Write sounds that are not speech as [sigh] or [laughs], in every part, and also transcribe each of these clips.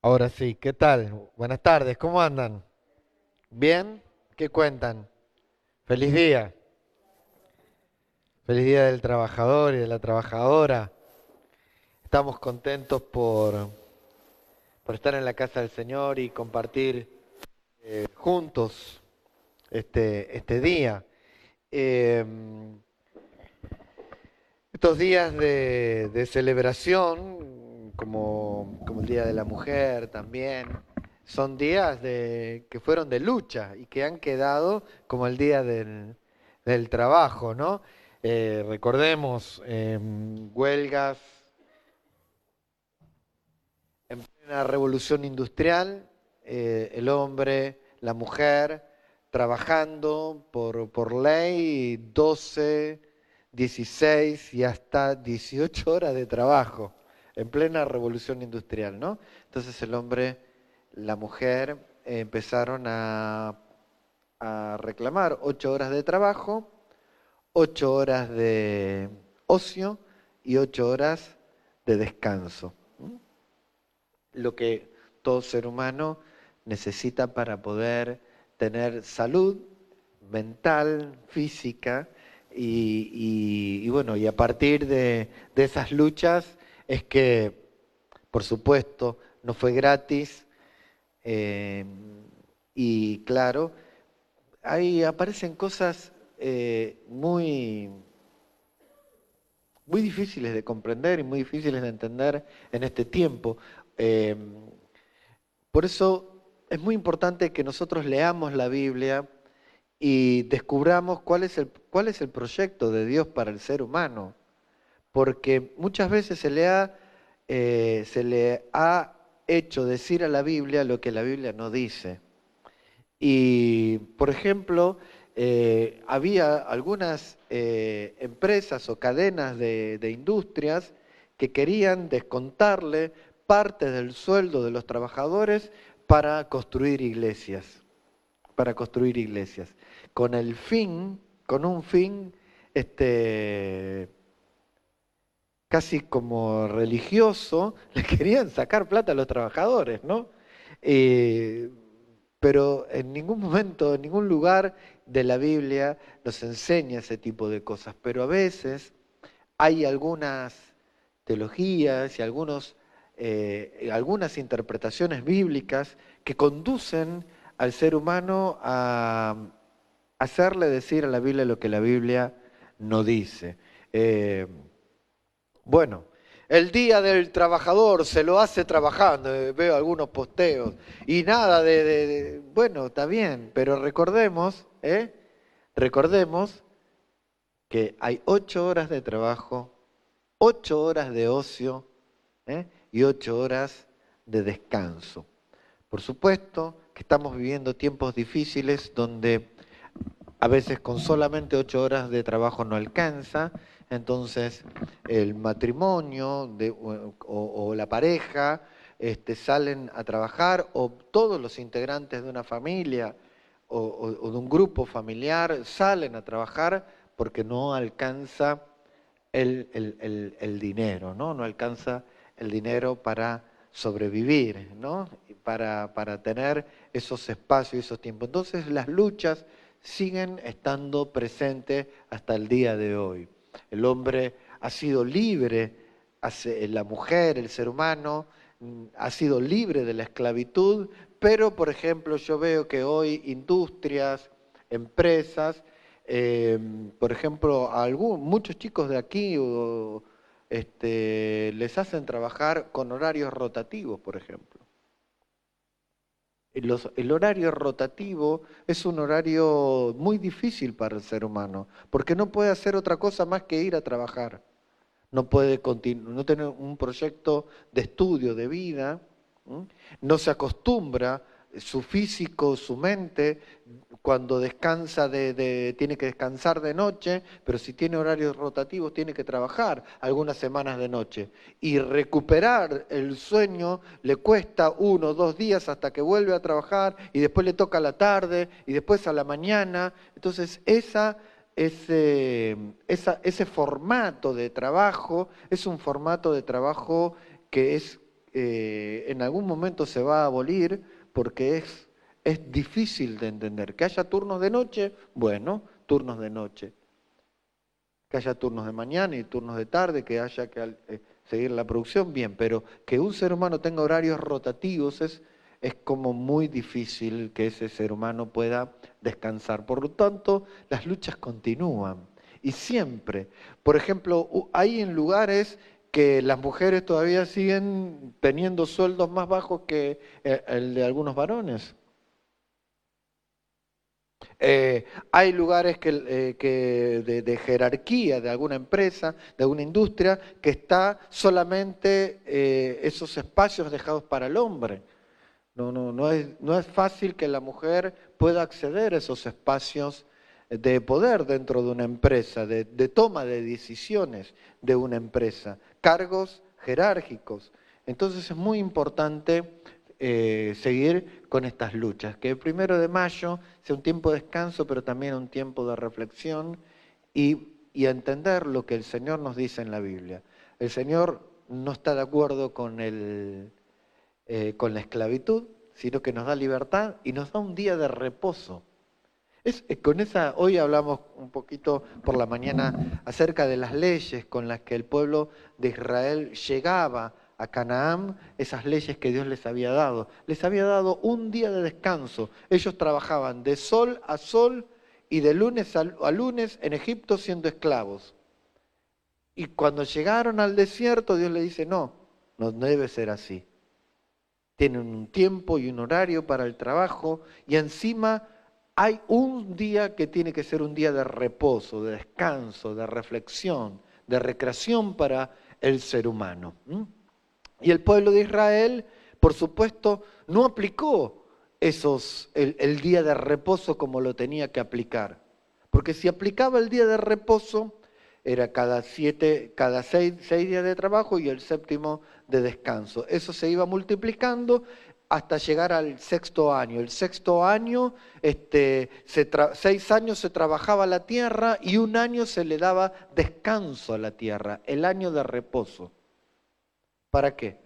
Ahora sí, ¿qué tal? Buenas tardes, ¿cómo andan? ¿Bien? ¿Qué cuentan? Feliz día. Feliz día del trabajador y de la trabajadora. Estamos contentos por, por estar en la casa del Señor y compartir eh, juntos este, este día. Eh, estos días de celebración, como, como el Día de la Mujer también, son días de, que fueron de lucha y que han quedado como el Día del, del Trabajo, ¿no? Eh, recordemos eh, huelgas en plena revolución industrial, eh, el hombre, la mujer, trabajando por, por ley 12, 16 y hasta 18 horas de trabajo en plena revolución industrial, ¿no? Entonces el hombre, la mujer empezaron a, reclamar 8 horas de trabajo, 8 horas de ocio y 8 horas de descanso. Lo que todo ser humano necesita para poder tener salud mental, física, y, bueno, y a partir de esas luchas es que, por supuesto, no fue gratis, eh, y claro, ahí aparecen cosas eh, muy, muy difíciles de comprender y muy difíciles de entender en este tiempo. Eh, por eso es muy importante que nosotros leamos la Biblia y descubramos cuál es el, cuál es el proyecto de Dios para el ser humano. Porque muchas veces se le ha, eh, se le ha hecho decir a la Biblia lo que la Biblia no dice. Y, por ejemplo, eh, había algunas eh, empresas o cadenas de, de industrias que querían descontarle parte del sueldo de los trabajadores para construir iglesias, para construir iglesias, con el fin, con un fin, este, casi como religioso, [laughs] le querían sacar plata a los trabajadores, ¿no? Eh, pero en ningún momento, en ningún lugar de la Biblia nos enseña ese tipo de cosas. Pero a veces hay algunas teologías y algunos, eh, algunas interpretaciones bíblicas que conducen al ser humano a hacerle decir a la Biblia lo que la Biblia no dice. Eh, bueno, el día del trabajador se lo hace trabajando, eh, veo algunos posteos, y nada de, bueno, está bien, pero recordemos, ¿eh? recordemos que hay ocho horas de trabajo, ocho horas de ocio ¿eh? y ocho horas de descanso. Por supuesto que estamos viviendo tiempos difíciles donde a veces con solamente ocho horas de trabajo no alcanza, entonces el matrimonio o, la pareja este, salen a trabajar o todos los integrantes de una familia o, de un grupo familiar salen a trabajar porque no alcanza el, dinero, ¿no? No alcanza el dinero para sobrevivir, ¿no? Para, para tener esos espacios y esos tiempos. Entonces las luchas siguen estando presentes hasta el día de hoy. El hombre ha sido libre, la mujer, el ser humano, mm, ha sido libre de la esclavitud, pero por ejemplo yo veo que hoy industrias, empresas, eh, por ejemplo, muchos chicos de aquí este, les hacen trabajar con horarios rotativos, por ejemplo. Los- el horario rotativo es un horario muy difícil para el ser humano, porque no puede hacer otra cosa más que ir a trabajar. No puede continu- no tener un proyecto de estudio, de vida, no se acostumbra su físico, su mente, cuando descansa de, de- tiene que descansar de noche, pero si tiene horarios rotativos tiene que trabajar algunas semanas de noche. Y recuperar el sueño le cuesta uno o dos días hasta que vuelve a trabajar y después le toca a la tarde y después a la mañana. Entonces esa, ese, esa- ese formato de trabajo es un formato de trabajo que es eh, en algún momento se va a abolir porque es, es difícil de entender. Que haya turnos de noche, bueno, turnos de noche. Que haya turnos de mañana y turnos de tarde, que haya que eh, seguir la producción, bien, pero que un ser humano tenga horarios rotativos es, es como muy difícil que ese ser humano pueda descansar. Por lo tanto, las luchas continúan. Y siempre, por ejemplo, hay en lugares que las mujeres todavía siguen teniendo sueldos más bajos que eh, el de algunos varones. Eh, hay lugares que, eh, de, jerarquía de alguna empresa, de alguna industria, que está solamente esos espacios dejados para el hombre. No, no, no, es, no es fácil que la mujer pueda acceder a esos espacios de poder dentro de una empresa, de, toma de decisiones de una empresa, cargos jerárquicos. Entonces es muy importante eh, seguir con estas luchas, que el primero de mayo sea un tiempo de descanso, pero también un tiempo de reflexión y, entender lo que el Señor nos dice en la Biblia. El Señor no está de acuerdo con, el, eh, con la esclavitud, sino que nos da libertad y nos da un día de reposo. Es, eh, con esa, hoy hablamos un poquito por la mañana acerca de las leyes con las que el pueblo de Israel llegaba a Canaán, esas leyes que Dios les había dado. Les había dado un día de descanso. Ellos trabajaban de sol a sol y de lunes a, lunes en Egipto siendo esclavos. Y cuando llegaron al desierto, Dios les dice, no, no debe ser así. Tienen un tiempo y un horario para el trabajo y encima hay un día que tiene que ser un día de reposo, de descanso, de reflexión, de recreación para el ser humano. Y el pueblo de Israel, por supuesto, no aplicó esos, el, día de reposo como lo tenía que aplicar. Porque si aplicaba el día de reposo, era cada, siete, cada seis, seis días de trabajo y el séptimo de descanso. Eso se iba multiplicando hasta llegar al sexto año. El sexto año, este, seis años se trabajaba la tierra y un año se le daba descanso a la tierra, el año de reposo. ¿Para qué?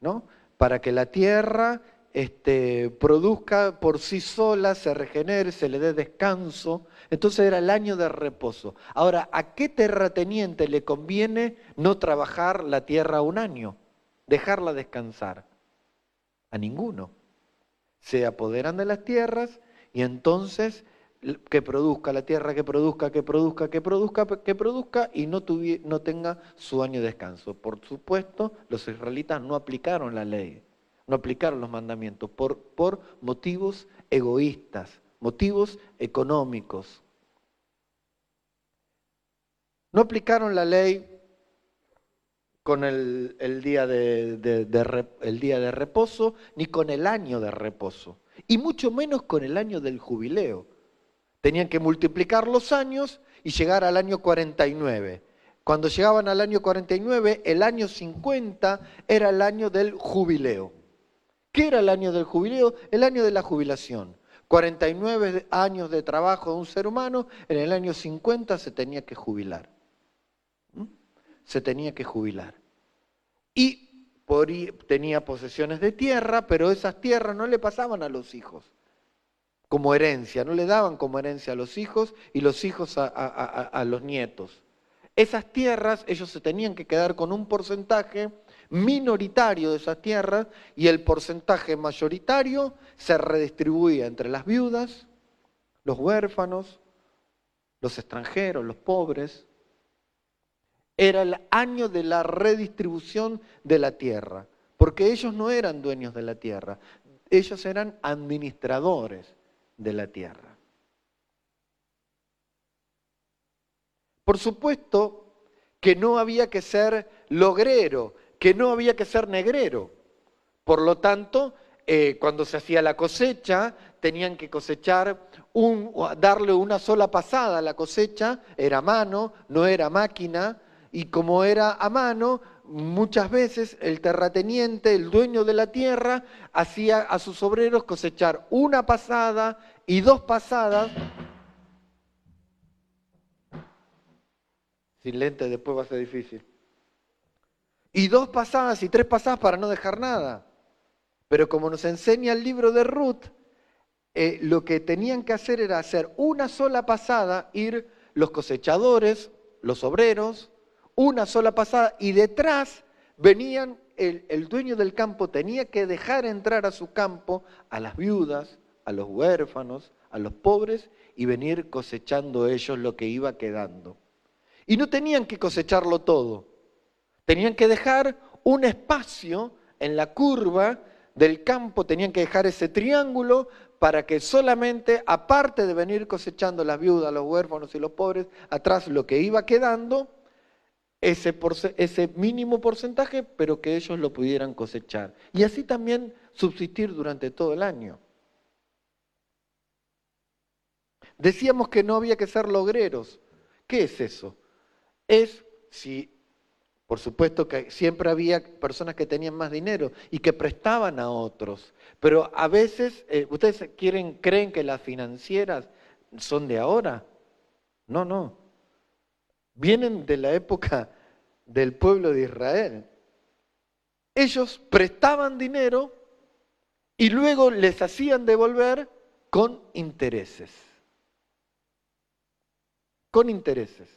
¿No? Para que la tierra este, produzca por sí sola, se regenere, se le dé descanso. Entonces era el año de reposo. Ahora, ¿a qué terrateniente le conviene no trabajar la tierra un año? Dejarla descansar a ninguno. Se apoderan de las tierras y entonces que produzca la tierra, que produzca, que produzca, que produzca, que produzca y no, no tenga su año de descanso. Por supuesto, los israelitas no aplicaron la ley, no aplicaron los mandamientos por, por motivos egoístas, motivos económicos. No aplicaron la ley con el, día de, el día de reposo, ni con el año de reposo, y mucho menos con el año del jubileo. Tenían que multiplicar los años y llegar al año 49. Cuando llegaban al año 49, el año 50 era el año del jubileo. ¿Qué era el año del jubileo? El año de la jubilación. 49 años de trabajo de un ser humano, en el año 50 se tenía que jubilar se tenía que jubilar. Y tenía posesiones de tierra, pero esas tierras no le pasaban a los hijos como herencia, no le daban como herencia a los hijos y los hijos a, los nietos. Esas tierras ellos se tenían que quedar con un porcentaje minoritario de esas tierras y el porcentaje mayoritario se redistribuía entre las viudas, los huérfanos, los extranjeros, los pobres, era el año de la redistribución de la tierra, porque ellos no eran dueños de la tierra, ellos eran administradores de la tierra. Por supuesto que no había que ser logrero, que no había que ser negrero. Por lo tanto, eh, cuando se hacía la cosecha, tenían que cosechar, un, darle una sola pasada a la cosecha, era mano, no era máquina, y como era a mano, muchas veces el terrateniente, el dueño de la tierra, hacía a sus obreros cosechar una pasada y dos pasadas. Sin lente después va a ser difícil. Y dos pasadas y tres pasadas para no dejar nada. Pero como nos enseña el libro de Ruth, eh, lo que tenían que hacer era hacer una sola pasada, ir los cosechadores, los obreros, una sola pasada, y detrás venían, el, el dueño del campo tenía que dejar entrar a su campo a las viudas, a los huérfanos, a los pobres, y venir cosechando ellos lo que iba quedando. Y no tenían que cosecharlo todo, tenían que dejar un espacio en la curva del campo, tenían que dejar ese triángulo para que solamente, aparte de venir cosechando las viudas, los huérfanos y los pobres, atrás lo que iba quedando, ese, mínimo porcentaje, pero que ellos lo pudieran cosechar. Y así también subsistir durante todo el año. Decíamos que no había que ser logreros. ¿Qué es eso? Es si, por supuesto que siempre había personas que tenían más dinero y que prestaban a otros, pero a veces, eh, ¿ustedes quieren, creen que las financieras son de ahora? No, no. Vienen de la época del pueblo de Israel. Ellos prestaban dinero y luego les hacían devolver con intereses con intereses.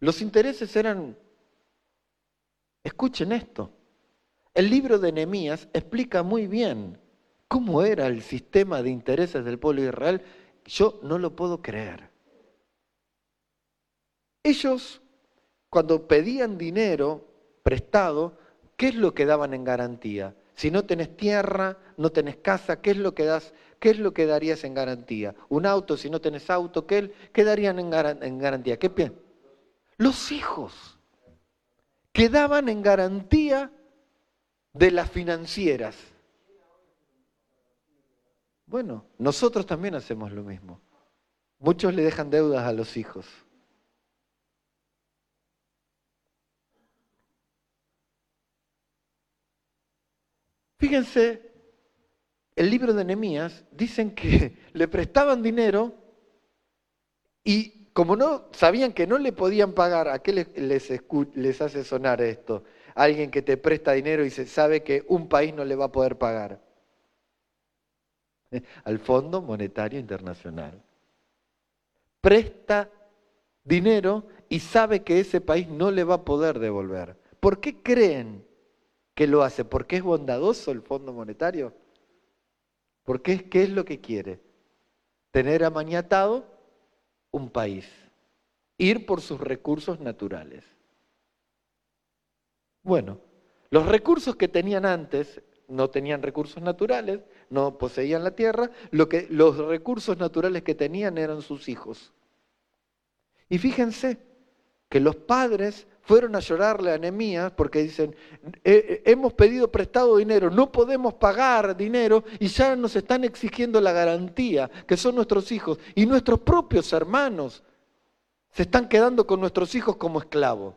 Los intereses eran, escuchen esto, el libro de Nehemías explica muy bien cómo era el sistema de intereses del pueblo de Israel. Yo no lo puedo creer. Ellos, cuando pedían dinero prestado, ¿qué es lo que daban en garantía? Si no tenés tierra, no tenés casa, ¿qué es lo que das? ¿Qué es lo que darías en garantía? Un auto, si no tenés auto, ¿qué, darían en, garantía? ¿Qué piensas? Los hijos quedaban en garantía de las financieras. Bueno, nosotros también hacemos lo mismo. Muchos le dejan deudas a los hijos. Fíjense el libro de Nehemías dicen que [laughs] le prestaban dinero y como no sabían que no le podían pagar, ¿a qué les, les, hace sonar esto? Alguien que te presta dinero y se sabe que un país no le va a poder pagar. [laughs] Al Fondo Monetario Internacional. Presta dinero y sabe que ese país no le va a poder devolver. ¿Por qué creen que lo hace? ¿Porque es bondadoso el Fondo Monetario? Porque ¿qué es lo que quiere? Tener amañatado un país, ir por sus recursos naturales. Bueno, los recursos que tenían antes no tenían recursos naturales, no poseían la tierra, lo que, los recursos naturales que tenían eran sus hijos. Y fíjense que los padres fueron a llorarle a Nehemías porque dicen, eh, eh, hemos pedido prestado dinero, no podemos pagar dinero y ya nos están exigiendo la garantía, que son nuestros hijos y nuestros propios hermanos se están quedando con nuestros hijos como esclavos.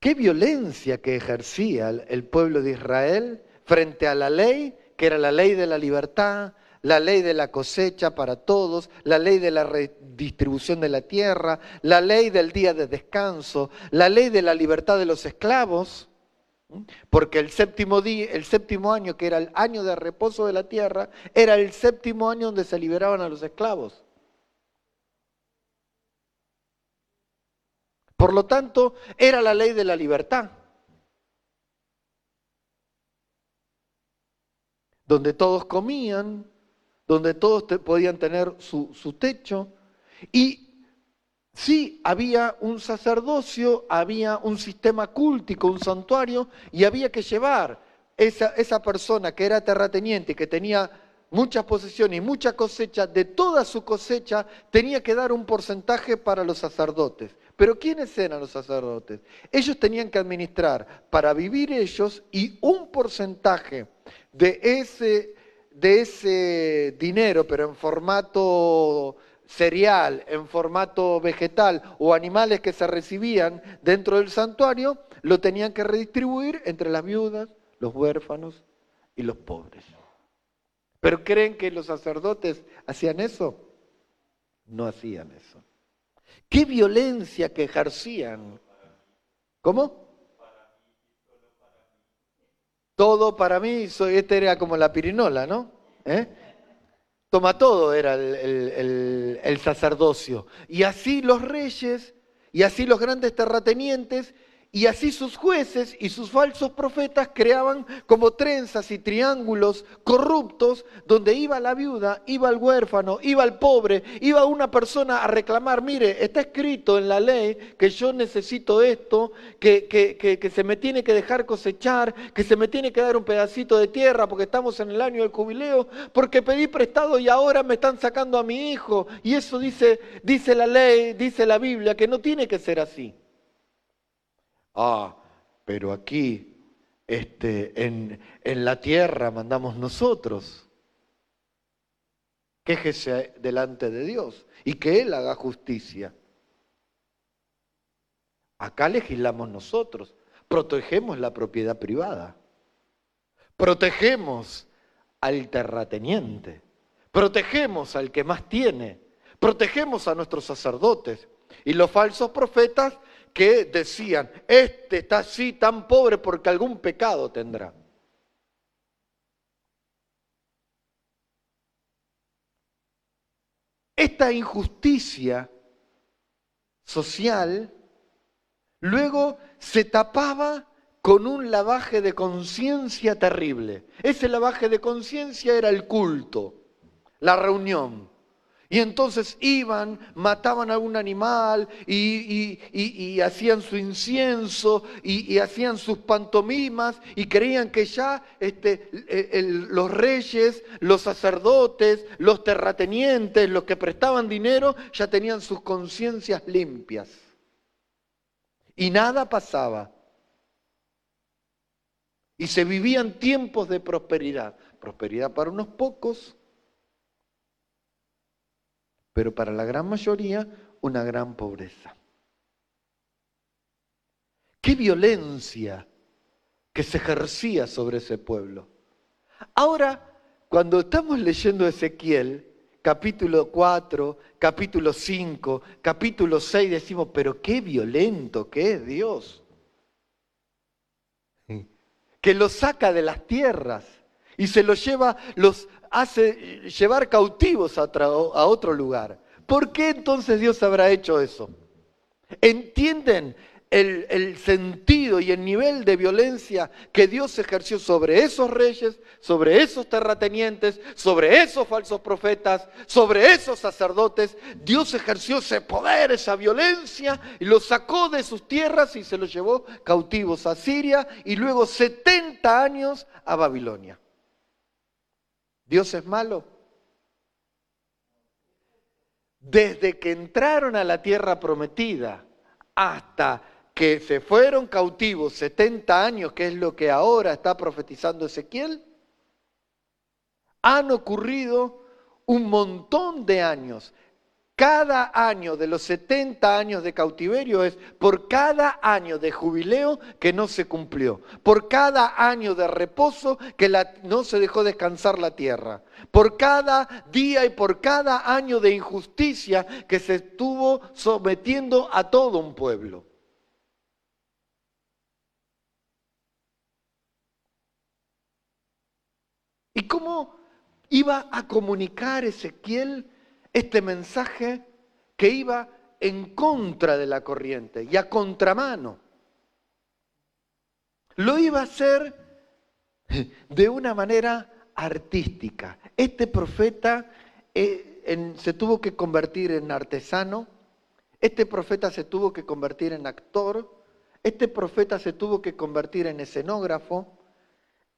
Qué violencia que ejercía el pueblo de Israel frente a la ley, que era la ley de la libertad, la ley de la cosecha para todos, la ley de la redistribución de la tierra, la ley del día de descanso, la ley de la libertad de los esclavos, porque el séptimo, día, el séptimo año, que era el año de reposo de la tierra, era el séptimo año donde se liberaban a los esclavos. Por lo tanto, era la ley de la libertad. donde todos comían, donde todos podían tener su, techo. Y sí, había un sacerdocio, había un sistema cúltico, un santuario, y había que llevar esa, esa persona que era terrateniente, que tenía muchas posesiones y mucha cosecha, de toda su cosecha tenía que dar un porcentaje para los sacerdotes. Pero ¿quiénes eran los sacerdotes? Ellos tenían que administrar para vivir ellos y un porcentaje de ese de ese dinero, pero en formato cereal, en formato vegetal o animales que se recibían dentro del santuario, lo tenían que redistribuir entre las viudas, los huérfanos y los pobres. ¿Pero creen que los sacerdotes hacían eso? No hacían eso. qué violencia que ejercían. ¿Cómo? Todo para mí, soy, este era como la pirinola, ¿no? ¿Eh? Toma todo era el sacerdocio. Y así los reyes, y así los grandes terratenientes, y así sus jueces y sus falsos profetas creaban como trenzas y triángulos corruptos donde iba la viuda, iba el huérfano, iba el pobre, iba una persona a reclamar, mire, está escrito en la ley que yo necesito esto, que, que, se me tiene que dejar cosechar, que se me tiene que dar un pedacito de tierra porque estamos en el año del jubileo, porque pedí prestado y ahora me están sacando a mi hijo. Y eso dice, dice la ley, dice la Biblia, que no tiene que ser así. Ah, pero aquí, este, en, en la tierra mandamos nosotros. Quéjese delante de Dios y que Él haga justicia. Acá legislamos nosotros, protegemos la propiedad privada, protegemos al terrateniente, protegemos al que más tiene, protegemos a nuestros sacerdotes y los falsos profetas que decían, este está así tan pobre porque algún pecado tendrá. Esta injusticia social luego se tapaba con un lavaje de conciencia terrible. Ese lavaje de conciencia era el culto, la reunión. Y entonces iban, mataban a algún animal y, hacían su incienso y, hacían sus pantomimas y creían que ya este, los reyes, los sacerdotes, los terratenientes, los que prestaban dinero, ya tenían sus conciencias limpias. Y nada pasaba. Y se vivían tiempos de prosperidad. Prosperidad para unos pocos pero para la gran mayoría una gran pobreza. Qué violencia que se ejercía sobre ese pueblo. Ahora, cuando estamos leyendo Ezequiel, capítulo 4, capítulo 5, capítulo 6, decimos, pero qué violento que es Dios. Que los saca de las tierras y se los lleva, los hace llevar cautivos a, otro lugar. ¿Por qué entonces Dios habrá hecho eso? ¿Entienden el, el, sentido y el nivel de violencia que Dios ejerció sobre esos reyes, sobre esos terratenientes, sobre esos falsos profetas, sobre esos sacerdotes? Dios ejerció ese poder, esa violencia, y los sacó de sus tierras y se los llevó cautivos a Siria y luego 70 años a Babilonia. ¿Dios es malo? Desde que entraron a la tierra prometida hasta que se fueron cautivos 70 años, que es lo que ahora está profetizando Ezequiel, han ocurrido un montón de años cada año de los 70 años de cautiverio es por cada año de jubileo que no se cumplió, por cada año de reposo que no se dejó descansar la tierra, por cada día y por cada año de injusticia que se estuvo sometiendo a todo un pueblo. ¿Y cómo iba a comunicar Ezequiel? Este mensaje que iba en contra de la corriente y a contramano. Lo iba a hacer de una manera artística. Este profeta eh, se tuvo que convertir en artesano, este profeta se tuvo que convertir en actor, este profeta se tuvo que convertir en escenógrafo,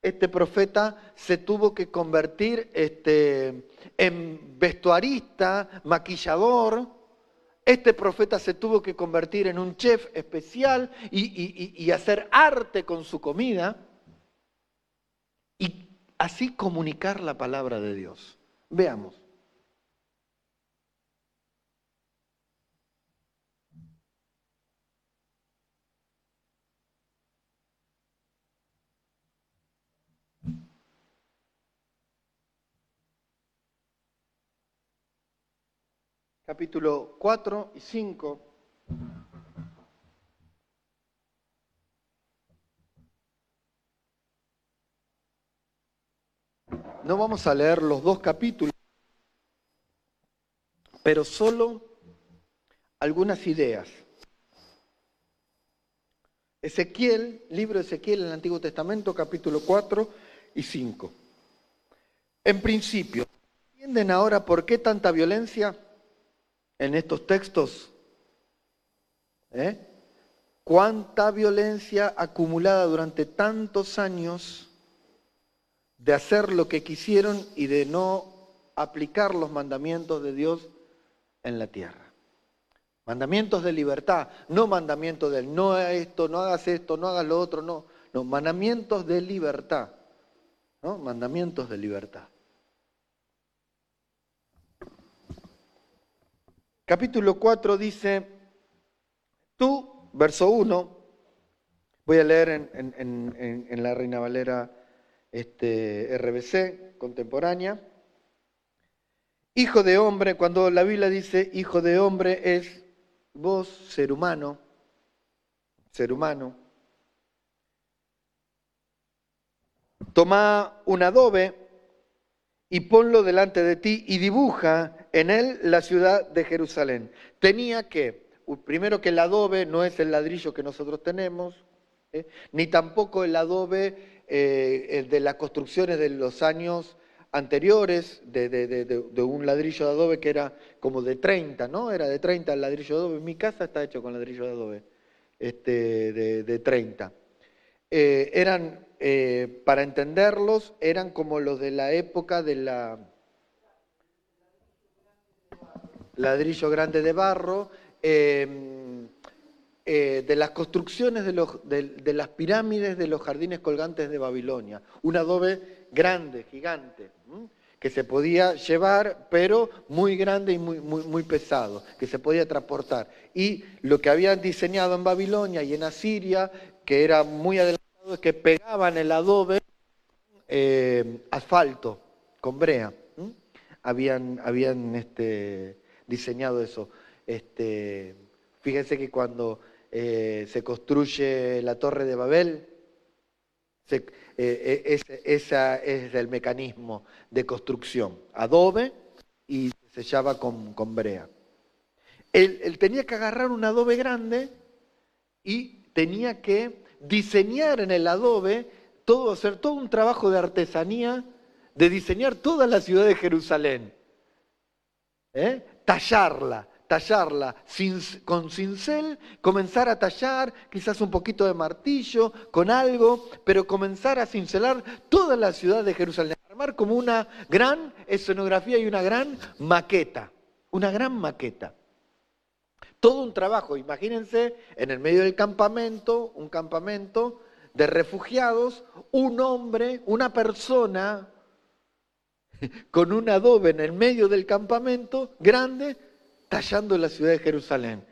este profeta se tuvo que convertir este, en vestuarista, maquillador. Este profeta se tuvo que convertir en un chef especial y hacer arte con su comida y así comunicar la palabra de Dios. Veamos. Capítulo 4 y 5. No vamos a leer los dos capítulos, pero solo algunas ideas. Ezequiel, libro de Ezequiel en el Antiguo Testamento, capítulo 4 y 5. En principio, ¿entienden ahora por qué tanta violencia en estos textos? ¿Eh? ¿Cuánta violencia acumulada durante tantos años de hacer lo que quisieron y de no aplicar los mandamientos de Dios en la tierra? Mandamientos de libertad, no mandamientos del no hagas esto, no hagas esto, no hagas lo otro, no. No, mandamientos de libertad. ¿no? Mandamientos de libertad. Capítulo 4 dice, tú, verso 1, voy a leer en, la Reina Valera este, RBC contemporánea, hijo de hombre, cuando la Biblia dice hijo de hombre es vos, ser humano, ser humano, toma un adobe y ponlo delante de ti y dibuja en él la ciudad de Jerusalén. Tenía que, primero que el adobe no es el ladrillo que nosotros tenemos, ¿eh? ni tampoco el adobe eh, de las construcciones de los años anteriores de, un ladrillo de adobe que era como de 30, ¿no? Era de 30 el ladrillo de adobe. Mi casa está hecho con ladrillo de adobe, este, de, 30. Eh, eran, para entenderlos, eran como los de la época de la ladrillo grande de barro, em, eh, de las construcciones de, las pirámides de los jardines colgantes de Babilonia. Un adobe grande, gigante que se podía llevar, pero muy grande y muy, muy, muy pesado, que se podía transportar. Y lo que habían diseñado en Babilonia y en Asiria, que era muy adelantado, es que pegaban el adobe eh, asfalto, con brea. Habían, habían este, diseñado eso. Este, fíjense que cuando eh, se construye la torre de Babel, se, eh, ese es el mecanismo de construcción. Adobe y se sellaba con, con brea. Él, tenía que agarrar un adobe grande y tenía que diseñar en el adobe todo, hacer todo un trabajo de artesanía, de diseñar toda la ciudad de Jerusalén. ¿eh? Tallarla, tallarla con cincel, comenzar a tallar, quizás un poquito de martillo, con algo, pero comenzar a cincelar toda la ciudad de Jerusalén, armar como una gran escenografía y una gran maqueta, una gran maqueta. Todo un trabajo, imagínense en el medio del campamento, un campamento de refugiados, un hombre, una persona [laughs] con un adobe en el medio del campamento grande, tallando la ciudad de Jerusalén.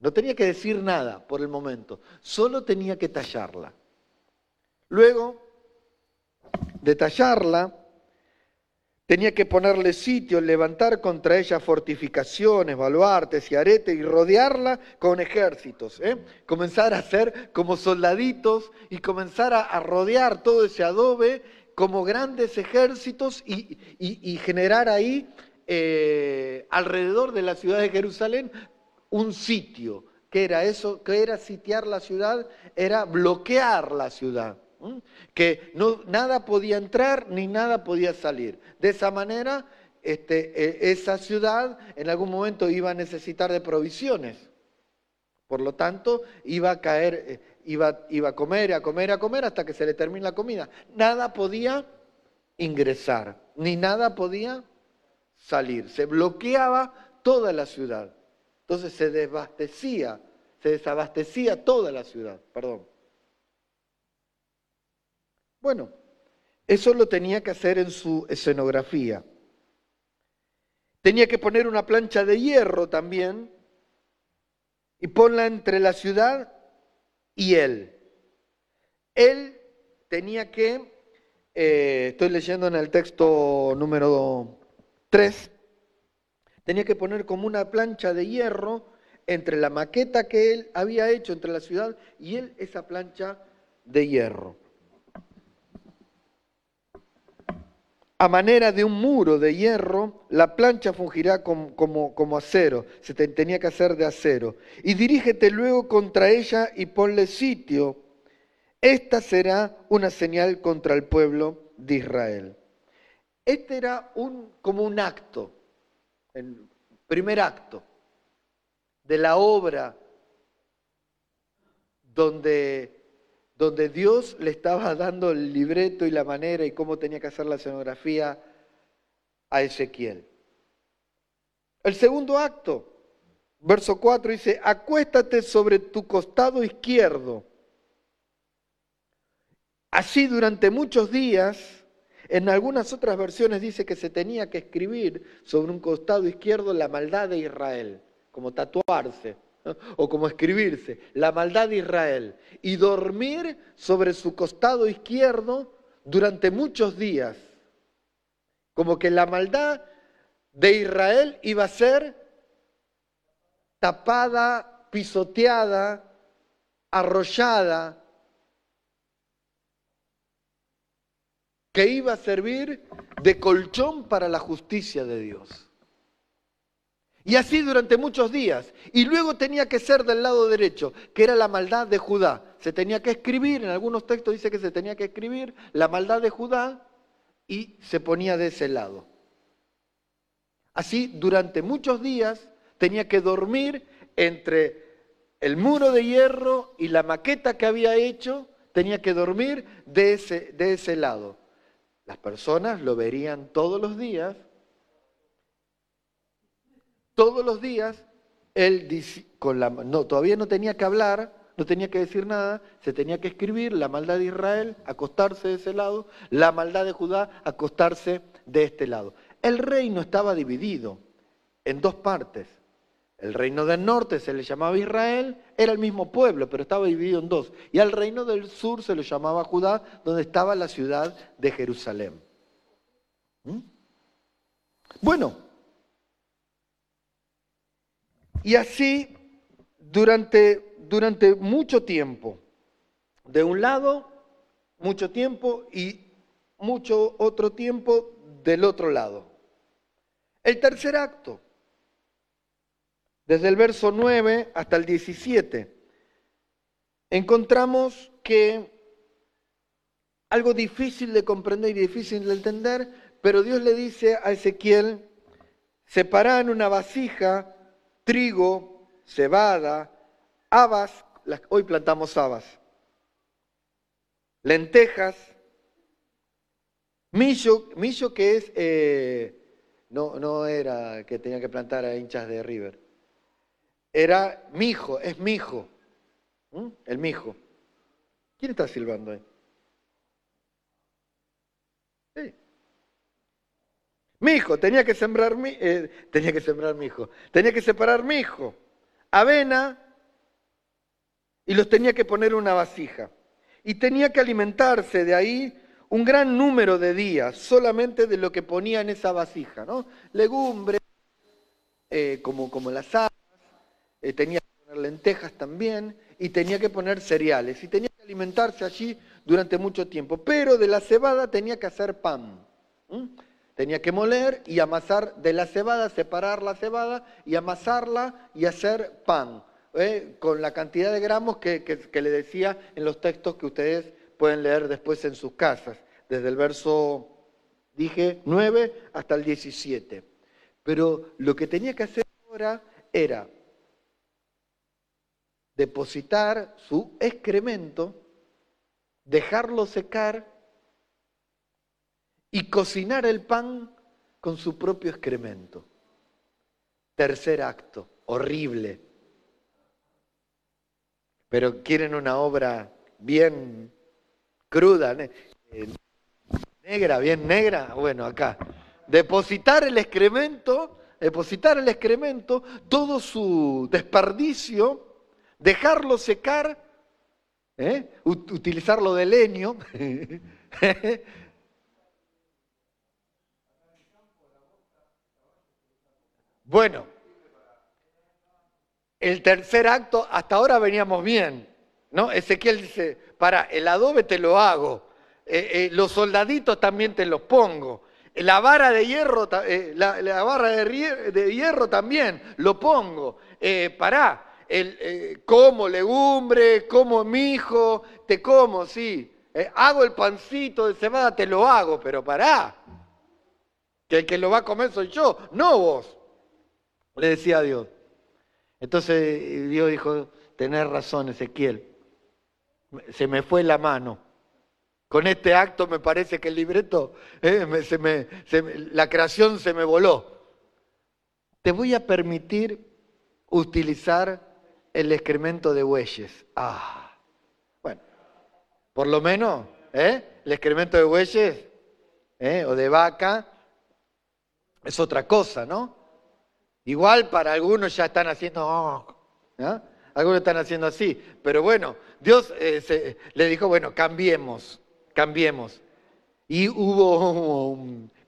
No tenía que decir nada por el momento, solo tenía que tallarla. Luego de tallarla, tenía que ponerle sitio, levantar contra ella fortificaciones, baluartes y aretes y rodearla con ejércitos. ¿eh? Comenzar a hacer como soldaditos y comenzar a, rodear todo ese adobe como grandes ejércitos y generar ahí eh, alrededor de la ciudad de Jerusalén un sitio. ¿Qué era eso? ¿Qué era sitiar la ciudad? Era bloquear la ciudad. Que no, nada podía entrar ni nada podía salir. De esa manera, este, e, esa ciudad en algún momento iba a necesitar de provisiones. Por lo tanto, iba a caer, eh, iba, iba a comer, a comer, a comer hasta que se le termine la comida. Nada podía ingresar, ni nada podía salir. Se bloqueaba toda la ciudad. Entonces se desabastecía, se desabastecía toda la ciudad, perdón. Bueno, eso lo tenía que hacer en su escenografía. Tenía que poner una plancha de hierro también y ponla entre la ciudad y él. Él tenía que, eh, estoy leyendo en el texto número 3, Tenía que poner como una plancha de hierro entre la maqueta que él había hecho entre la ciudad y él esa plancha de hierro. A manera de un muro de hierro, la plancha fungirá como, como, acero, se tenía que hacer de acero. Y dirígete luego contra ella y ponle sitio. Esta será una señal contra el pueblo de Israel. Este era un, como un acto, el primer acto de la obra donde donde Dios le estaba dando el libreto y la manera y cómo tenía que hacer la escenografía a Ezequiel. El segundo acto, verso 4 dice, acuéstate sobre tu costado izquierdo. Así durante muchos días, en algunas otras versiones dice que se tenía que escribir sobre un costado izquierdo la maldad de Israel, como tatuarse o como escribirse, la maldad de Israel, y dormir sobre su costado izquierdo durante muchos días, como que la maldad de Israel iba a ser tapada, pisoteada, arrollada, que iba a servir de colchón para la justicia de Dios. Y así durante muchos días. Y luego tenía que ser del lado derecho, que era la maldad de Judá. Se tenía que escribir, en algunos textos dice que se tenía que escribir la maldad de Judá y se ponía de ese lado. Así durante muchos días tenía que dormir entre el muro de hierro y la maqueta que había hecho, tenía que dormir de ese, de ese lado. Las personas lo verían todos los días todos los días, él no, todavía no tenía que hablar, no tenía que decir nada, se tenía que escribir la maldad de Israel, acostarse de ese lado, la maldad de Judá, acostarse de este lado. El reino estaba dividido en dos partes. El reino del norte se le llamaba Israel, era el mismo pueblo, pero estaba dividido en dos. Y al reino del sur se lo llamaba Judá, donde estaba la ciudad de Jerusalén. ¿Mm? Bueno, y así durante, durante mucho tiempo. De un lado, mucho tiempo y mucho otro tiempo del otro lado. El tercer acto, desde el verso 9 hasta el 17, encontramos que algo difícil de comprender y difícil de entender, pero Dios le dice a Ezequiel, separa en una vasija trigo, cebada, habas, hoy plantamos habas, lentejas, millo, millo que es, eh, no, no era que tenía que plantar a hinchas de River, era mijo, es mijo, el mijo. ¿Quién está silbando ahí? Sí. Mi hijo, tenía que sembrar mi, eh, tenía que sembrar mi hijo, tenía que separar mi hijo, avena, y los tenía que poner en una vasija. Y tenía que alimentarse de ahí un gran número de días, solamente de lo que ponía en esa vasija, ¿no? Legumbres, eh, como, como las habas, eh, tenía que poner lentejas también, y tenía que poner cereales, y tenía que alimentarse allí durante mucho tiempo. Pero de la cebada tenía que hacer pan. Tenía que moler y amasar de la cebada, separar la cebada y amasarla y hacer pan, ¿eh? con la cantidad de gramos que, le decía en los textos que ustedes pueden leer después en sus casas, desde el verso, dije, 9 hasta el 17. Pero lo que tenía que hacer ahora era depositar su excremento, dejarlo secar y cocinar el pan con su propio excremento. Tercer acto, horrible. Pero quieren una obra bien cruda, eh, negra, bien negra. Bueno, acá. Depositar el excremento, depositar el excremento, todo su desperdicio, dejarlo secar, ¿eh? utilizarlo de leño, [laughs] Bueno, el tercer acto, hasta ahora veníamos bien, ¿no? Ezequiel dice, para, el adobe te lo hago, eh, eh, los soldaditos también te los pongo, la vara de hierro, eh, la, barra de, hierro también lo pongo, pará, el, como legumbre, como mijo, te como, sí, hago el pancito de cebada, te lo hago, pero pará, que el que lo va a comer soy yo, no vos, le decía a Dios. Entonces Dios dijo, tenés razón Ezequiel, se me fue la mano. Con este acto me parece que el libreto, eh, la creación se me voló. Te voy a permitir utilizar el excremento de bueyes. Ah, bueno, por lo menos, ¿eh? el excremento de bueyes ¿eh? o de vaca es otra cosa, ¿no? Igual para algunos ya están haciendo, oh, algunos están haciendo así, pero bueno, Dios eh, le dijo, bueno, cambiemos, cambiemos. Y hubo,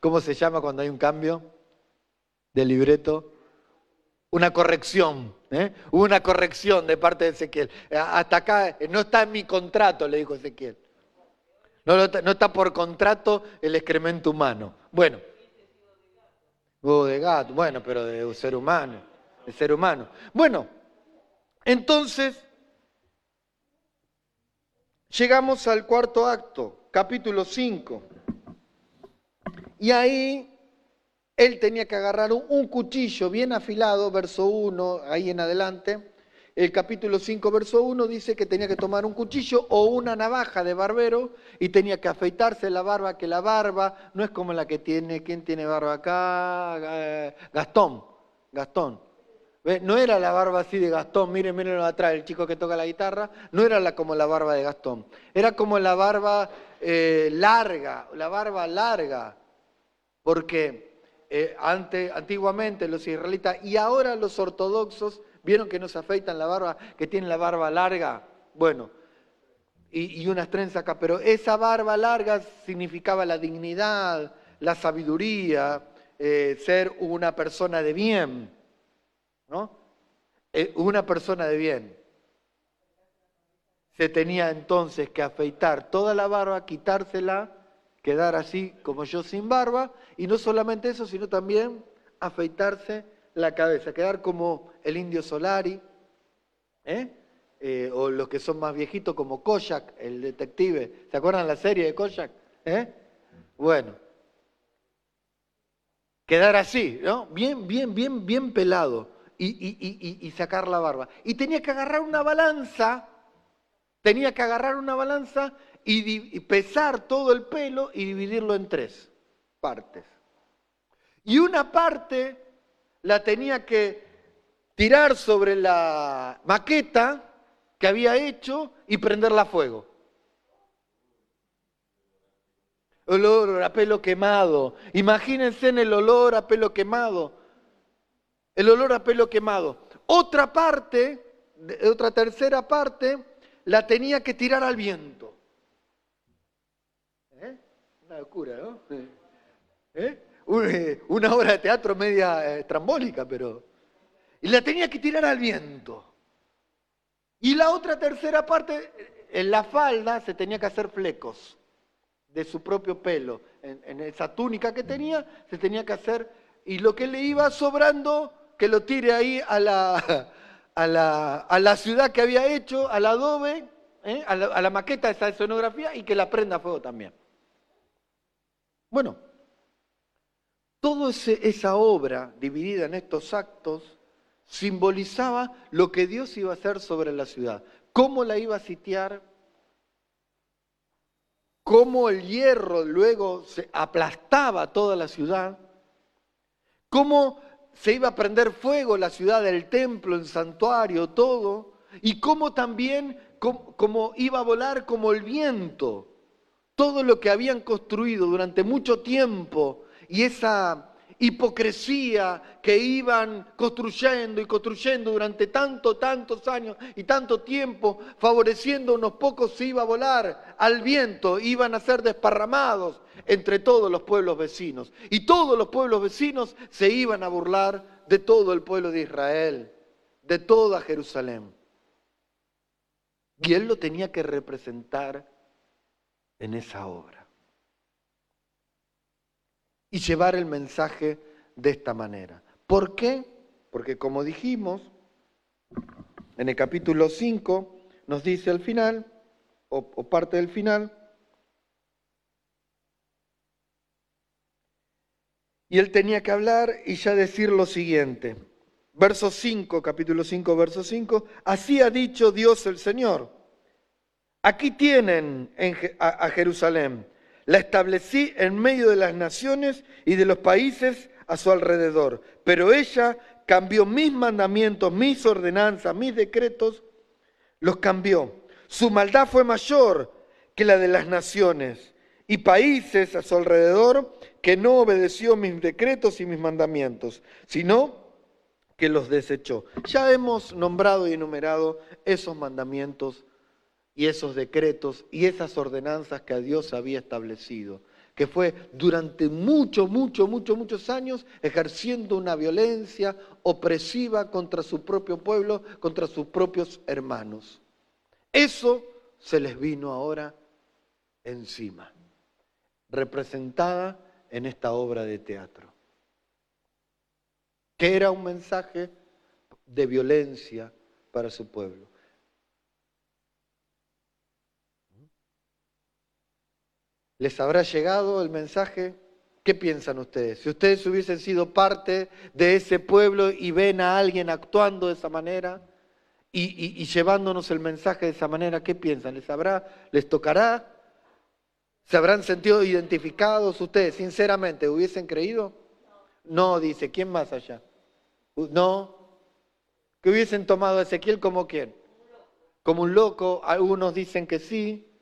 ¿cómo se llama cuando hay un cambio de libreto? Una corrección, ¿eh? hubo una corrección de parte de Ezequiel. Eh, hasta acá no está en mi contrato, le dijo Ezequiel. No, no está por contrato el excremento humano. Bueno, de gato, bueno, pero de un ser humano, de ser humano. Bueno, entonces llegamos al cuarto acto, capítulo 5. Y ahí él tenía que agarrar un, cuchillo bien afilado, verso 1, ahí en adelante. El capítulo 5, verso 1 dice que tenía que tomar un cuchillo o una navaja de barbero y tenía que afeitarse la barba, que la barba no es como la que tiene, ¿quién tiene barba acá? Eh, Gastón, Gastón. No era la barba así de Gastón, miren, miren atrás, el chico que toca la guitarra, no era la, como la barba de Gastón, era como la barba eh, larga, la barba larga, porque eh, antiguamente los israelitas y ahora los ortodoxos, vieron que no se afeitan la barba, que tienen la barba larga, bueno, y, unas trenzas acá, pero esa barba larga significaba la dignidad, la sabiduría, eh, ser una persona de bien, ¿no? Eh, una persona de bien. Se tenía entonces que afeitar toda la barba, quitársela, quedar así como yo sin barba, y no solamente eso, sino también afeitarse la cabeza, quedar como el indio Solari, ¿eh? Eh, o los que son más viejitos como Kojak, el detective. ¿Se acuerdan la serie de Kojak? ¿Eh? Bueno. Quedar así, ¿no? Bien, bien, bien, bien pelado y, sacar la barba. Y tenía que agarrar una balanza, tenía que agarrar una balanza y pesar todo el pelo y dividirlo en tres partes. Y una parte la tenía que tirar sobre la maqueta que había hecho y prenderla a fuego. Olor a pelo quemado. Imagínense en el olor a pelo quemado. El olor a pelo quemado. Otra parte, otra tercera parte, la tenía que tirar al viento. ¿Eh? Una locura, ¿no? ¿Eh? Eh una obra de teatro media eh, trambólica, pero... Y la tenía que tirar al viento. Y la otra tercera parte, en la falda se tenía que hacer flecos de su propio pelo. En, esa túnica que tenía, se tenía que hacer, y lo que le iba sobrando, que lo tire ahí a la, [laughs] a la, ciudad que había hecho, al adobe, ¿eh? a, la, maqueta de esa escenografía, y que la prenda a fuego también. Bueno, toda esa obra dividida en estos actos simbolizaba lo que Dios iba a hacer sobre la ciudad, cómo la iba a sitiar, cómo el hierro luego se aplastaba toda la ciudad, cómo se iba a prender fuego la ciudad del templo, el santuario, todo, y cómo también cómo iba a volar como el viento todo lo que habían construido durante mucho tiempo y esa hipocresía que iban construyendo y construyendo durante tanto, tantos años y tanto tiempo, favoreciendo a unos pocos se iba a volar al viento, iban a ser desparramados entre todos los pueblos vecinos. Y todos los pueblos vecinos se iban a burlar de todo el pueblo de Israel, de toda Jerusalén. Y él lo tenía que representar en esa obra. Y llevar el mensaje de esta manera. ¿Por qué? Porque como dijimos, en el capítulo 5 nos dice al final, o, parte del final, y él tenía que hablar y ya decir lo siguiente. Verso 5, capítulo 5, verso 5, así ha dicho Dios el Señor. Aquí tienen a Jerusalén. La establecí en medio de las naciones y de los países a su alrededor. Pero ella cambió mis mandamientos, mis ordenanzas, mis decretos, los cambió. Su maldad fue mayor que la de las naciones y países a su alrededor que no obedeció mis decretos y mis mandamientos, sino que los desechó. Ya hemos nombrado y enumerado esos mandamientos y esos decretos y esas ordenanzas que a Dios había establecido que fue durante muchos, muchos, muchos, muchos años ejerciendo una violencia opresiva contra su propio pueblo, contra sus propios hermanos. Eso se les vino ahora encima, representada en esta obra de teatro, que era un mensaje de violencia para su pueblo. ¿Les habrá llegado el mensaje? ¿Qué piensan ustedes? Si ustedes hubiesen sido parte de ese pueblo y ven a alguien actuando de esa manera y, llevándonos el mensaje de esa manera, ¿qué piensan? ¿Les habrá, les tocará? ¿Se habrán sentido identificados ustedes? Sinceramente, ¿hubiesen creído? No, dice, ¿quién más allá? No. ¿Que hubiesen tomado a Ezequiel como quién? Como un loco, algunos dicen que sí,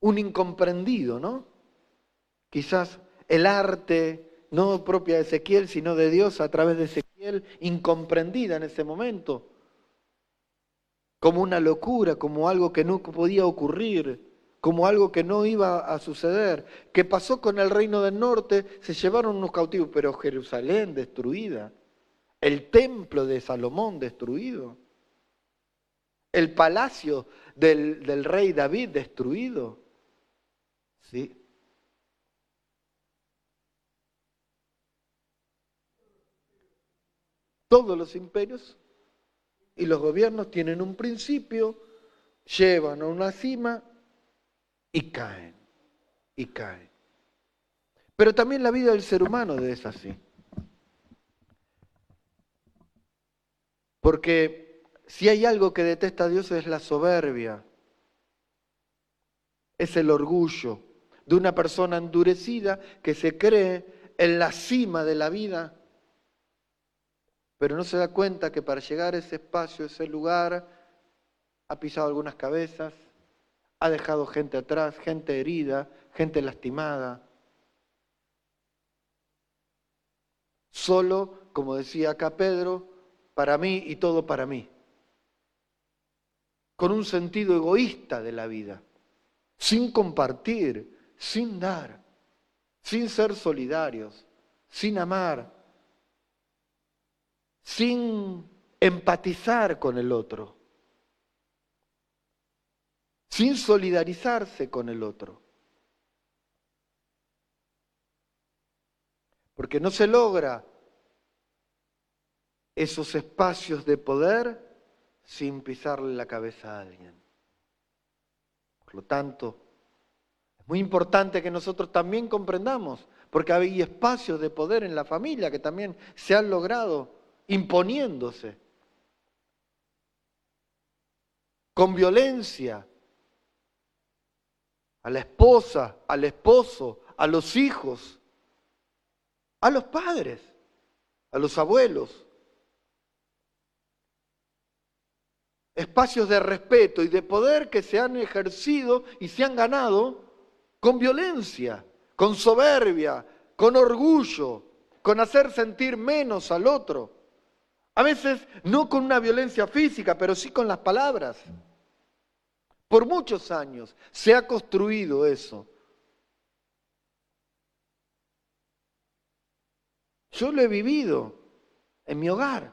un incomprendido, ¿no? Quizás el arte, no propia de Ezequiel, sino de Dios a través de Ezequiel, incomprendida en ese momento, como una locura, como algo que no podía ocurrir, como algo que no iba a suceder. ¿Qué pasó con el reino del norte? Se llevaron unos cautivos, pero Jerusalén destruida, el templo de Salomón destruido, el palacio del, del rey David destruido. ¿Sí? Todos los imperios y los gobiernos tienen un principio, llevan a una cima y caen, y caen. Pero también la vida del ser humano es así. Porque si hay algo que detesta Dios es la soberbia, es el orgullo, de una persona endurecida que se cree en la cima de la vida, pero no se da cuenta que para llegar a ese espacio, a ese lugar, ha pisado algunas cabezas, ha dejado gente atrás, gente herida, gente lastimada. Solo, como decía acá Pedro, para mí y todo para mí. Con un sentido egoísta de la vida, sin compartir, sin dar, sin ser solidarios, sin amar, sin empatizar con el otro, sin solidarizarse con el otro. Porque no se logra esos espacios de poder sin pisarle la cabeza a alguien. Por lo tanto, muy importante que nosotros también comprendamos, porque hay espacios de poder en la familia que también se han logrado imponiéndose, con violencia, a la esposa, al esposo, a los hijos, a los padres, a los abuelos. Espacios de respeto y de poder que se han ejercido y se han ganado con violencia, con soberbia, con orgullo, con hacer sentir menos al otro. A veces no con una violencia física, pero sí con las palabras. Por muchos años se ha construido eso. Yo lo he vivido en mi hogar.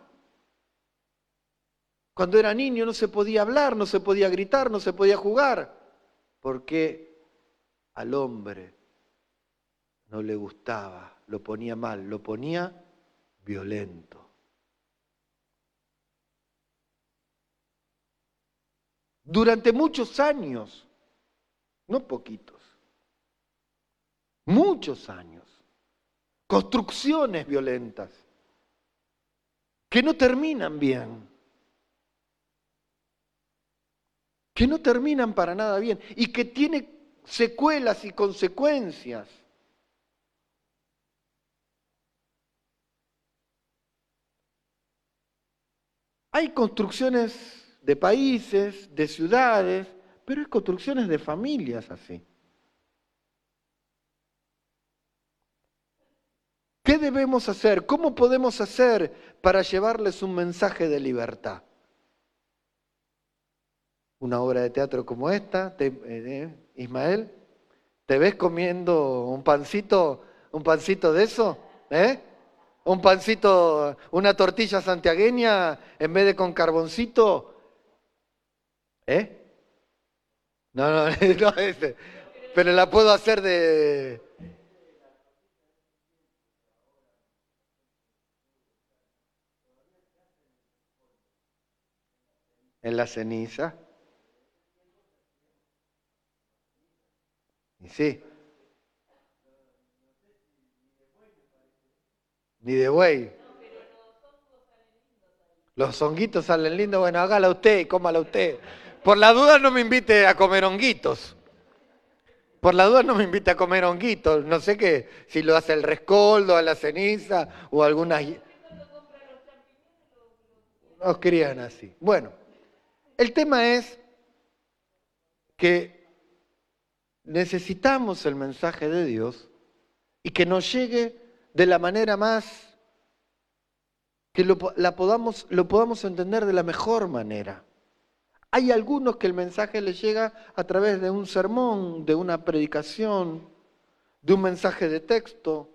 Cuando era niño no se podía hablar, no se podía gritar, no se podía jugar, porque al hombre no le gustaba, lo ponía mal, lo ponía violento. Durante muchos años, no poquitos, muchos años, construcciones violentas que no terminan bien, que no terminan para nada bien y que tiene secuelas y consecuencias. Hay construcciones de países, de ciudades, pero hay construcciones de familias así. ¿Qué debemos hacer? ¿Cómo podemos hacer para llevarles un mensaje de libertad? Una obra de teatro como esta, eh, Ismael, ¿te ves comiendo un pancito, un pancito de eso? ¿Eh? Un pancito, una tortilla santiagueña en vez de con carboncito, ¿Eh? No, no, [laughs] no, este, pero la puedo hacer de... En la ceniza. Y sí. Ni de buey. Los honguitos salen lindos. Bueno, hágala usted y cómala usted. Por la duda no me invite a comer honguitos. Por la duda no me invite a comer honguitos. No sé qué, si lo hace el rescoldo, a la ceniza o algunas... Nos crían así. Bueno, el tema es que necesitamos el mensaje de Dios y que nos llegue de la manera más que lo, la podamos, lo podamos entender de la mejor manera. Hay algunos que el mensaje les llega a través de un sermón, de una predicación, de un mensaje de texto,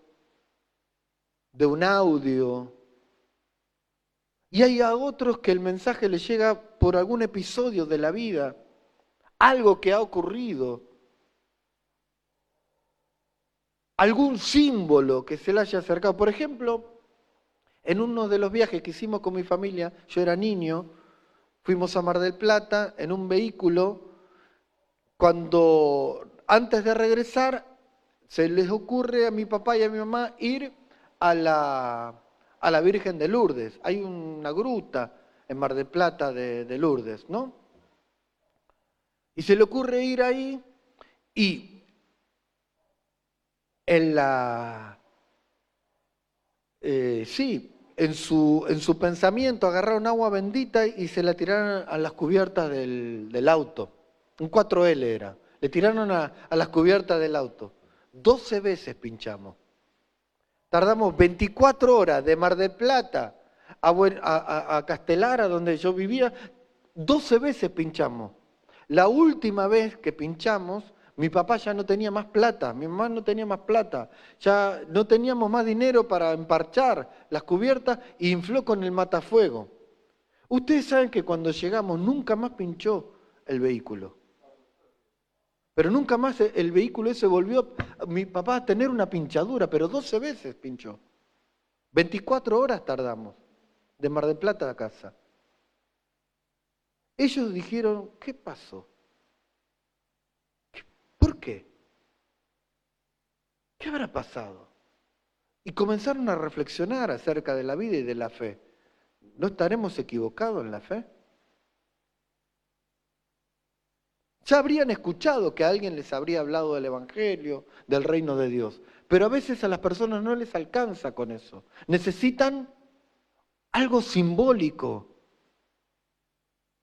de un audio. Y hay a otros que el mensaje les llega por algún episodio de la vida, algo que ha ocurrido, algún símbolo que se le haya acercado. Por ejemplo, en uno de los viajes que hicimos con mi familia, yo era niño, Fuimos a Mar del Plata en un vehículo. Cuando antes de regresar, se les ocurre a mi papá y a mi mamá ir a la, a la Virgen de Lourdes. Hay una gruta en Mar del Plata de, Lourdes, ¿no? Y se le ocurre ir ahí y en la... Eh, sí, en su, en su pensamiento agarraron agua bendita y se la tiraron a las cubiertas del, auto. Un 4L era. Le tiraron a, las cubiertas del auto. 12 veces pinchamos. Tardamos 24 horas de Mar del Plata a, a, a Castelara, donde yo vivía. 12 veces pinchamos. La última vez que pinchamos mi papá ya no tenía más plata, mi mamá no tenía más plata, ya no teníamos más dinero para emparchar las cubiertas y infló con el matafuego. Ustedes saben que cuando llegamos nunca más pinchó el vehículo. Pero nunca más el vehículo ese volvió, mi papá, a tener una pinchadura, pero 12 veces pinchó. 24 horas tardamos de Mar del Plata a casa. Ellos dijeron, ¿qué pasó? ¿Por qué? ¿Qué habrá pasado? Y comenzaron a reflexionar acerca de la vida y de la fe. ¿No estaremos equivocados en la fe? Ya habrían escuchado que alguien les habría hablado del Evangelio, del reino de Dios, pero a veces a las personas no les alcanza con eso. Necesitan algo simbólico,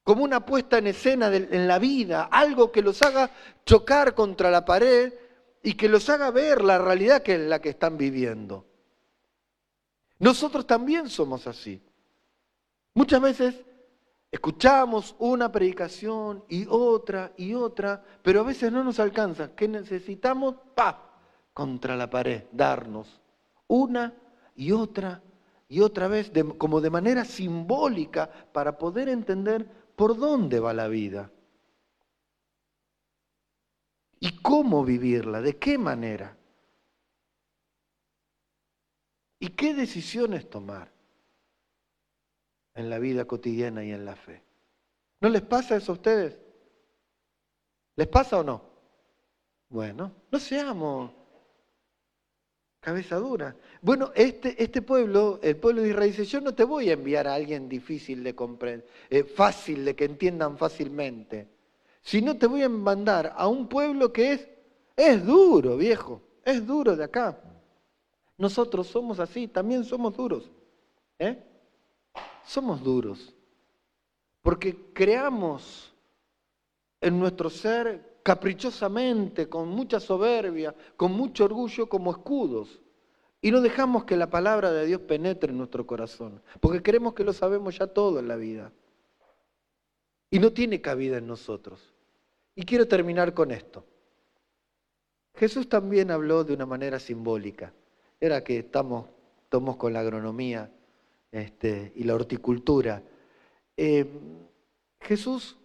como una puesta en escena en la vida, algo que los haga chocar contra la pared y que los haga ver la realidad que es la que están viviendo. Nosotros también somos así. Muchas veces escuchamos una predicación y otra y otra, pero a veces no nos alcanza. ¿Qué necesitamos? Pa, contra la pared, darnos una y otra y otra vez, como de manera simbólica, para poder entender por dónde va la vida. Y cómo vivirla, de qué manera. ¿Y qué decisiones tomar en la vida cotidiana y en la fe? ¿No les pasa eso a ustedes? ¿Les pasa o no? Bueno, no seamos cabeza dura. Bueno, este, este pueblo, el pueblo de Israel dice, yo no te voy a enviar a alguien difícil de comprender, eh, fácil de que entiendan fácilmente, sino te voy a mandar a un pueblo que es, es duro, viejo, es duro de acá. Nosotros somos así, también somos duros. ¿eh? Somos duros. Porque creamos en nuestro ser caprichosamente, con mucha soberbia, con mucho orgullo, como escudos. Y no dejamos que la palabra de Dios penetre en nuestro corazón, porque creemos que lo sabemos ya todo en la vida. Y no tiene cabida en nosotros. Y quiero terminar con esto. Jesús también habló de una manera simbólica. Era que estamos, estamos con la agronomía este, y la horticultura. Eh, Jesús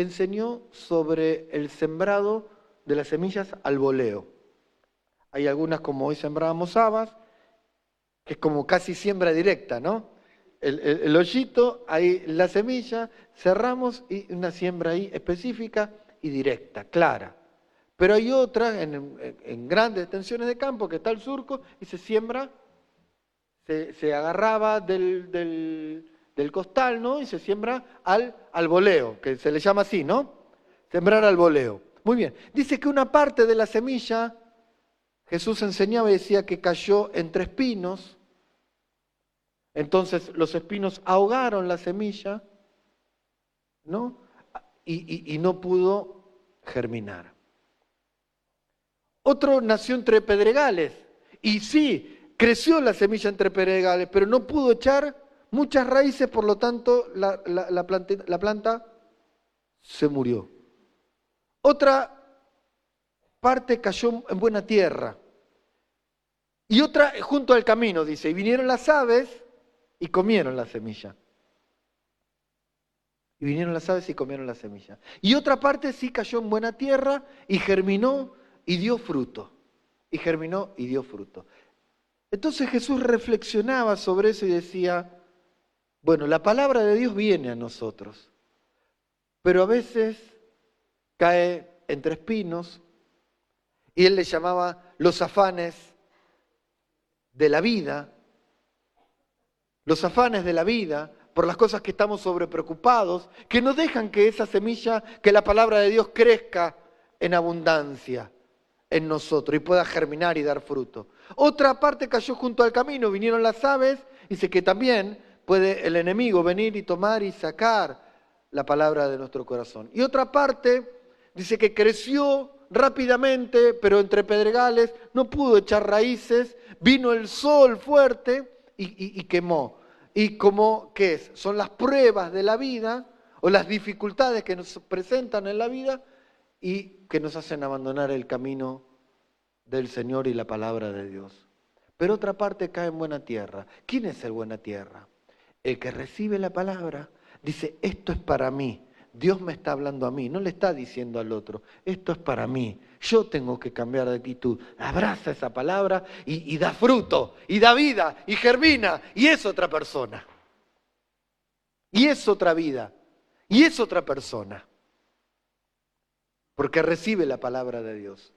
enseñó sobre el sembrado de las semillas al voleo. Hay algunas como hoy sembrábamos habas, que es como casi siembra directa, ¿no? El, hoyito, ahí la semilla, cerramos y una siembra ahí específica y directa, clara. Pero hay otras en, grandes extensiones de campo que está el surco y se siembra, se, agarraba del del costal, ¿no? Y se siembra al, al voleo, que se le llama así, ¿no? Sembrar al voleo. Muy bien. Dice que una parte de la semilla, Jesús enseñaba y decía que cayó entre espinos. Entonces los espinos ahogaron la semilla, ¿no? Y, y no pudo germinar. Otro nació entre pedregales. Y sí, creció la semilla entre pedregales, pero no pudo echar muchas raíces, por lo tanto la, planta, se murió. Otra parte cayó en buena tierra. Y otra junto al camino, dice, y vinieron las aves y comieron la semilla. Y vinieron las aves y comieron la semilla. Y otra parte sí cayó en buena tierra y germinó y dio fruto. Y germinó y dio fruto. Entonces Jesús reflexionaba sobre eso y decía, bueno, la palabra de Dios viene a nosotros, pero a veces cae entre espinos y él le llamaba los afanes de la vida, los afanes de la vida por las cosas que estamos sobrepreocupados, que no dejan que esa semilla, que la palabra de Dios crezca en abundancia en nosotros y pueda germinar y dar fruto. Otra parte cayó junto al camino, vinieron las aves, dice que también puede el enemigo venir y tomar y sacar la palabra de nuestro corazón. Y otra parte dice que creció rápidamente, pero entre pedregales, no pudo echar raíces, vino el sol fuerte y, quemó. Y como, ¿qué es? Son las pruebas de la vida o las dificultades que nos presentan en la vida y que nos hacen abandonar el camino del Señor y la palabra de Dios. Pero otra parte cae en buena tierra. ¿Quién es el buena tierra? El que recibe la palabra dice, esto es para mí. Dios me está hablando a mí, no le está diciendo al otro, esto es para mí, yo tengo que cambiar de actitud. Abraza esa palabra y, da fruto, y da vida, y germina, y es otra persona. Y es otra vida, y es otra persona. Porque recibe la palabra de Dios.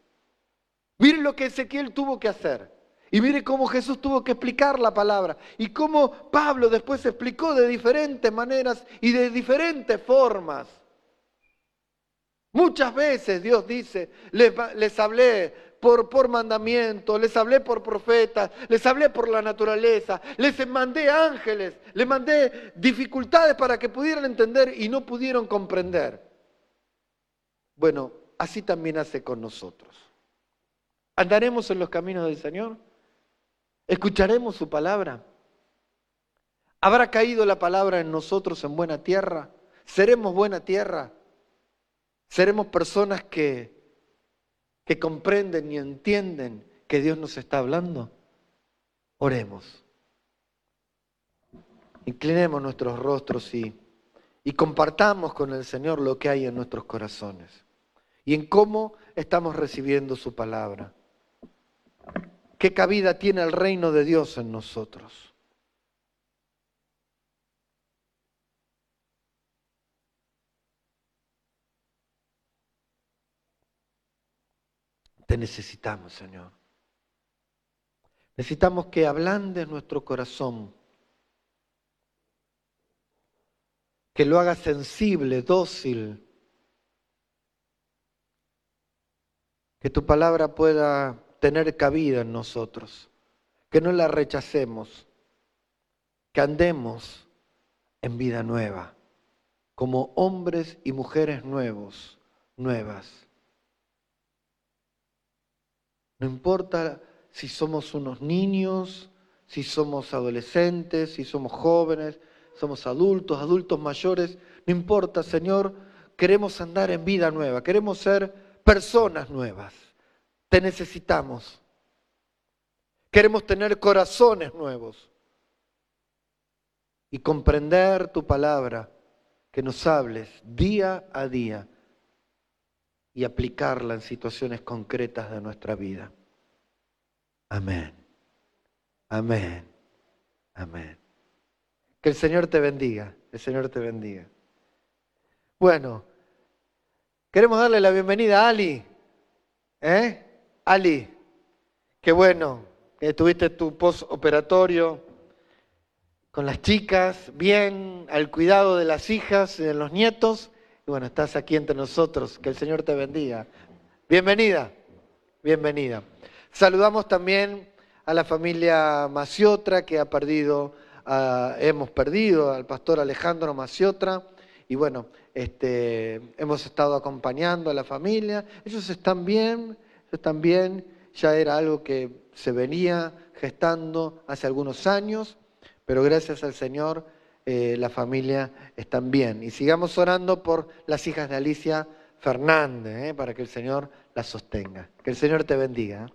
Miren lo que Ezequiel tuvo que hacer. Y mire cómo Jesús tuvo que explicar la palabra y cómo Pablo después explicó de diferentes maneras y de diferentes formas. Muchas veces Dios dice, les, hablé por, por mandamiento, les hablé por profetas, les hablé por la naturaleza, les mandé ángeles, les mandé dificultades para que pudieran entender y no pudieron comprender. Bueno, así también hace con nosotros. ¿Andaremos en los caminos del Señor? ¿Escucharemos su palabra? ¿Habrá caído la palabra en nosotros en buena tierra? ¿Seremos buena tierra? ¿Seremos personas que, que comprenden y entienden que Dios nos está hablando? Oremos. Inclinemos nuestros rostros y, y compartamos con el Señor lo que hay en nuestros corazones y en cómo estamos recibiendo su palabra. ¿Qué cabida tiene el reino de Dios en nosotros? Te necesitamos, Señor. Necesitamos que ablandes nuestro corazón, que lo hagas sensible, dócil, que tu palabra pueda tener cabida en nosotros, que no la rechacemos, que andemos en vida nueva, como hombres y mujeres nuevos, nuevas. No importa si somos unos niños, si somos adolescentes, si somos jóvenes, somos adultos, adultos mayores, no importa, Señor, queremos andar en vida nueva, queremos ser personas nuevas. Te necesitamos. Queremos tener corazones nuevos y comprender tu palabra, que nos hables día a día y aplicarla en situaciones concretas de nuestra vida. Amén. Amén. Amén. Que el Señor te bendiga. El Señor te bendiga. Bueno, queremos darle la bienvenida a Ali. ¿Eh? Ali, qué bueno que tuviste tu postoperatorio con las chicas, bien, al cuidado de las hijas y de los nietos. Y bueno, estás aquí entre nosotros. Que el Señor te bendiga. Bienvenida, bienvenida. Saludamos también a la familia Maciotra que ha perdido, hemos perdido al pastor Alejandro Maciotra. Y bueno, este, hemos estado acompañando a la familia. Ellos están bien también ya era algo que se venía gestando hace algunos años, pero gracias al Señor eh, la familia están bien. Y sigamos orando por las hijas de Alicia Fernández, eh, para que el Señor las sostenga. Que el Señor te bendiga.